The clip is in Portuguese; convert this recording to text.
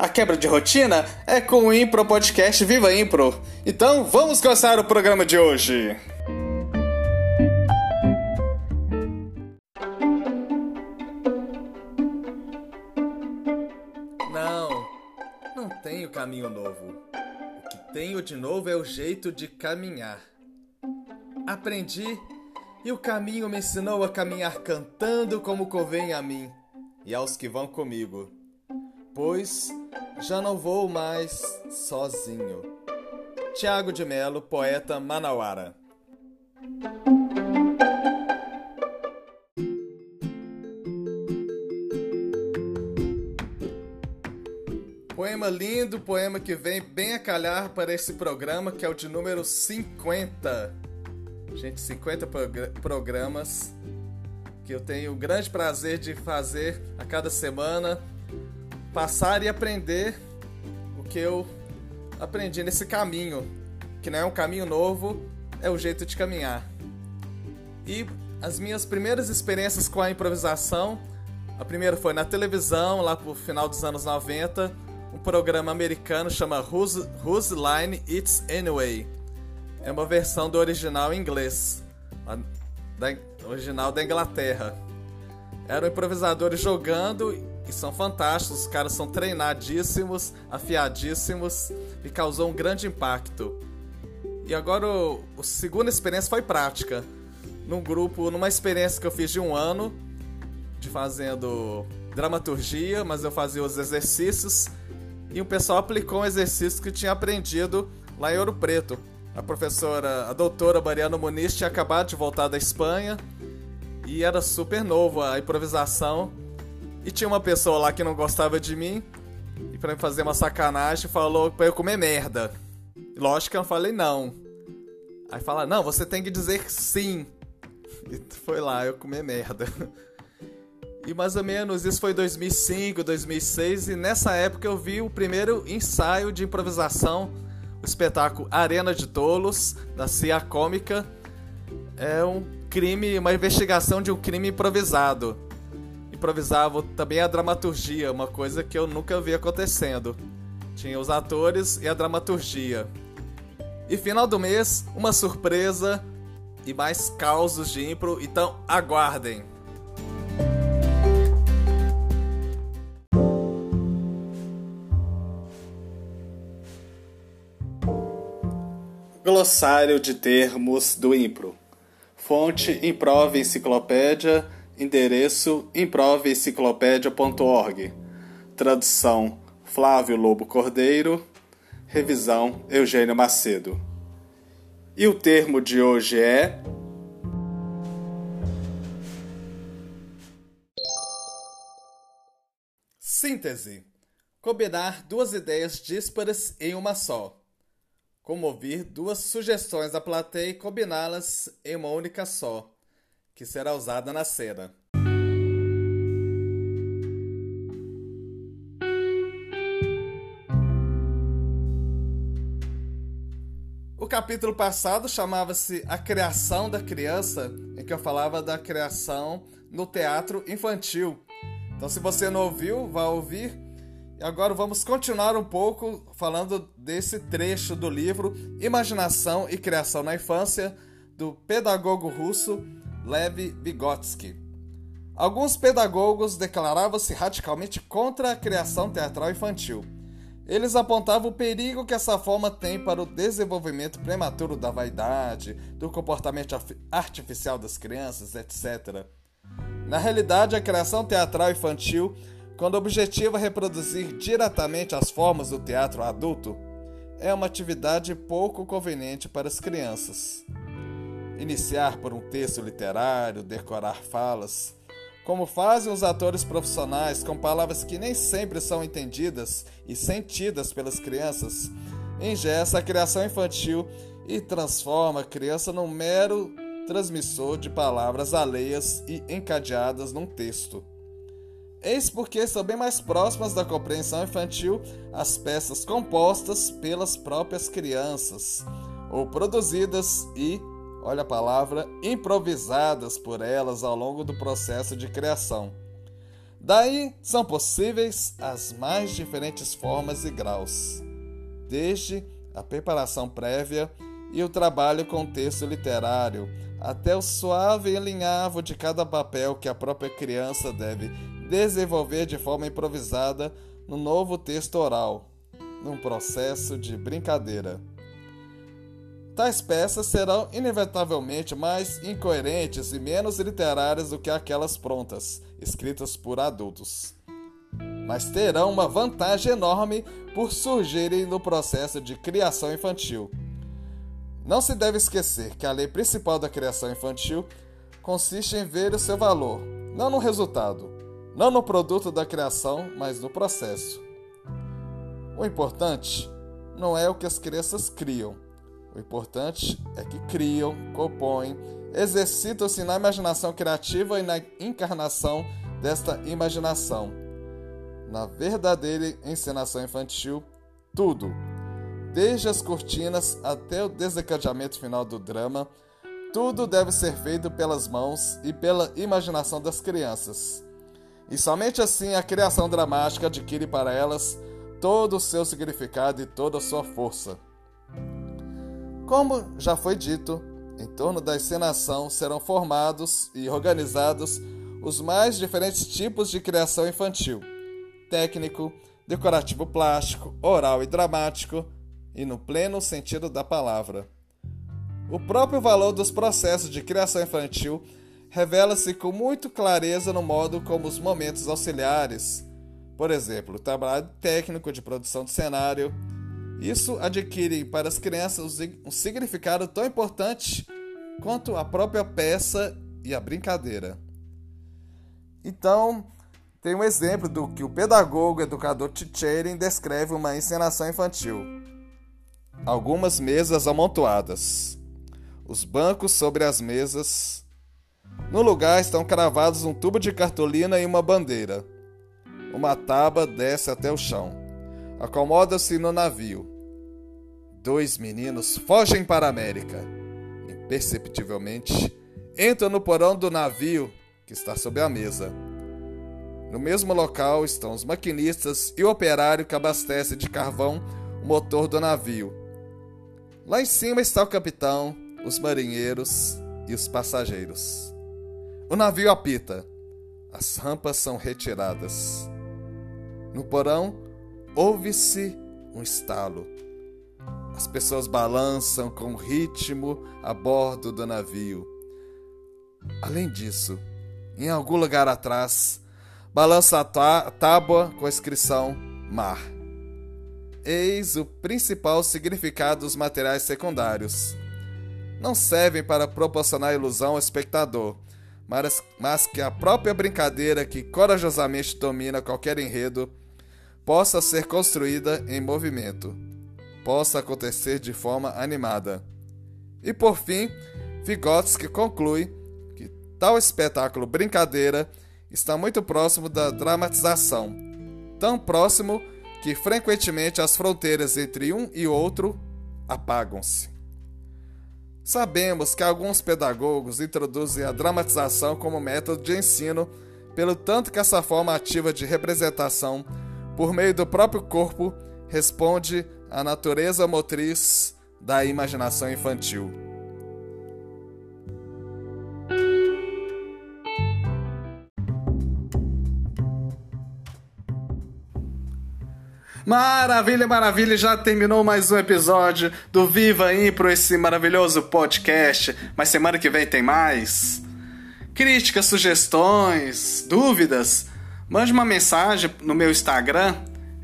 A quebra de rotina é com o Impro Podcast Viva Impro. Então vamos começar o programa de hoje. Não, não tenho caminho novo. O que tenho de novo é o jeito de caminhar. Aprendi e o caminho me ensinou a caminhar cantando como convém a mim e aos que vão comigo pois já não vou mais sozinho. Tiago de Melo, poeta manauara. Poema lindo, poema que vem bem a calhar para esse programa, que é o de número 50. Gente, 50 programas que eu tenho o grande prazer de fazer a cada semana passar e aprender o que eu aprendi nesse caminho, que não é um caminho novo, é o jeito de caminhar. E as minhas primeiras experiências com a improvisação, a primeira foi na televisão, lá pro final dos anos 90, um programa americano chama Whose, Whose Line It's Anyway. É uma versão do original em inglês, da original da Inglaterra. Eram improvisadores jogando e são fantásticos, os caras são treinadíssimos, afiadíssimos e causou um grande impacto. E agora o, a segunda experiência foi prática. Num grupo, numa experiência que eu fiz de um ano, de fazendo dramaturgia, mas eu fazia os exercícios e o pessoal aplicou um exercício que tinha aprendido lá em Ouro Preto. A professora, a doutora Mariana Muniz tinha acabado de voltar da Espanha e era super novo a improvisação e tinha uma pessoa lá que não gostava de mim e para me fazer uma sacanagem falou para eu comer merda. Lógico que eu falei não. Aí fala: "Não, você tem que dizer sim". E foi lá eu comer merda. E mais ou menos isso foi 2005, 2006 e nessa época eu vi o primeiro ensaio de improvisação, o espetáculo Arena de Tolos da CIA Cômica. É um crime, uma investigação de um crime improvisado improvisava também a dramaturgia, uma coisa que eu nunca vi acontecendo. Tinha os atores e a dramaturgia. E final do mês, uma surpresa e mais causos de impro, então aguardem! Glossário de termos do impro. Fonte Improve Enciclopédia Endereço improveenciclopédia.org. Tradução Flávio Lobo Cordeiro. Revisão Eugênio Macedo. E o termo de hoje é. Síntese: combinar duas ideias díspares em uma só. Como ouvir duas sugestões da plateia e combiná-las em uma única só que será usada na cena. O capítulo passado chamava-se A Criação da Criança, em que eu falava da criação no teatro infantil. Então, se você não ouviu, vá ouvir. E agora vamos continuar um pouco falando desse trecho do livro Imaginação e Criação na Infância, do pedagogo russo Lev Vygotsky. Alguns pedagogos declaravam-se radicalmente contra a criação teatral infantil. Eles apontavam o perigo que essa forma tem para o desenvolvimento prematuro da vaidade, do comportamento artificial das crianças, etc. Na realidade, a criação teatral infantil, quando objetiva reproduzir diretamente as formas do teatro adulto, é uma atividade pouco conveniente para as crianças. Iniciar por um texto literário, decorar falas, como fazem os atores profissionais com palavras que nem sempre são entendidas e sentidas pelas crianças, engessa a criação infantil e transforma a criança num mero transmissor de palavras alheias e encadeadas num texto. Eis porque são bem mais próximas da compreensão infantil as peças compostas pelas próprias crianças, ou produzidas e, olha a palavra, improvisadas por elas ao longo do processo de criação. Daí são possíveis as mais diferentes formas e graus, desde a preparação prévia e o trabalho com texto literário, até o suave alinhavo de cada papel que a própria criança deve desenvolver de forma improvisada no novo texto oral, num processo de brincadeira. Tais peças serão inevitavelmente mais incoerentes e menos literárias do que aquelas prontas, escritas por adultos. Mas terão uma vantagem enorme por surgirem no processo de criação infantil. Não se deve esquecer que a lei principal da criação infantil consiste em ver o seu valor, não no resultado, não no produto da criação, mas no processo. O importante não é o que as crianças criam, o importante é que criam, compõem, exercitam-se na imaginação criativa e na encarnação desta imaginação. Na verdadeira encenação infantil, tudo, desde as cortinas até o desencadeamento final do drama, tudo deve ser feito pelas mãos e pela imaginação das crianças. E somente assim a criação dramática adquire para elas todo o seu significado e toda a sua força. Como já foi dito, em torno da encenação serão formados e organizados os mais diferentes tipos de criação infantil: técnico, decorativo plástico, oral e dramático, e no pleno sentido da palavra. O próprio valor dos processos de criação infantil revela-se com muito clareza no modo como os momentos auxiliares, por exemplo, o trabalho técnico de produção de cenário, isso adquire para as crianças um significado tão importante quanto a própria peça e a brincadeira. Então, tem um exemplo do que o pedagogo educador Tchering descreve uma encenação infantil. Algumas mesas amontoadas. Os bancos sobre as mesas. No lugar estão cravados um tubo de cartolina e uma bandeira. Uma tábua desce até o chão. Acomoda-se no navio. Dois meninos fogem para a América. Imperceptivelmente, entram no porão do navio que está sob a mesa. No mesmo local estão os maquinistas e o operário que abastece de carvão o motor do navio. Lá em cima está o capitão, os marinheiros e os passageiros. O navio apita. As rampas são retiradas. No porão, ouve-se um estalo. As pessoas balançam com ritmo a bordo do navio. Além disso, em algum lugar atrás, balança a tábua com a inscrição Mar. Eis o principal significado dos materiais secundários. Não servem para proporcionar ilusão ao espectador, mas, mas que a própria brincadeira que corajosamente domina qualquer enredo possa ser construída em movimento, possa acontecer de forma animada. E por fim, Vygotsky conclui que tal espetáculo brincadeira está muito próximo da dramatização, tão próximo que frequentemente as fronteiras entre um e outro apagam-se. Sabemos que alguns pedagogos introduzem a dramatização como método de ensino, pelo tanto que essa forma ativa de representação por meio do próprio corpo, responde à natureza motriz da imaginação infantil. Maravilha, maravilha, já terminou mais um episódio do Viva Impro, esse maravilhoso podcast. Mas semana que vem tem mais. Críticas, sugestões, dúvidas Mande uma mensagem no meu Instagram,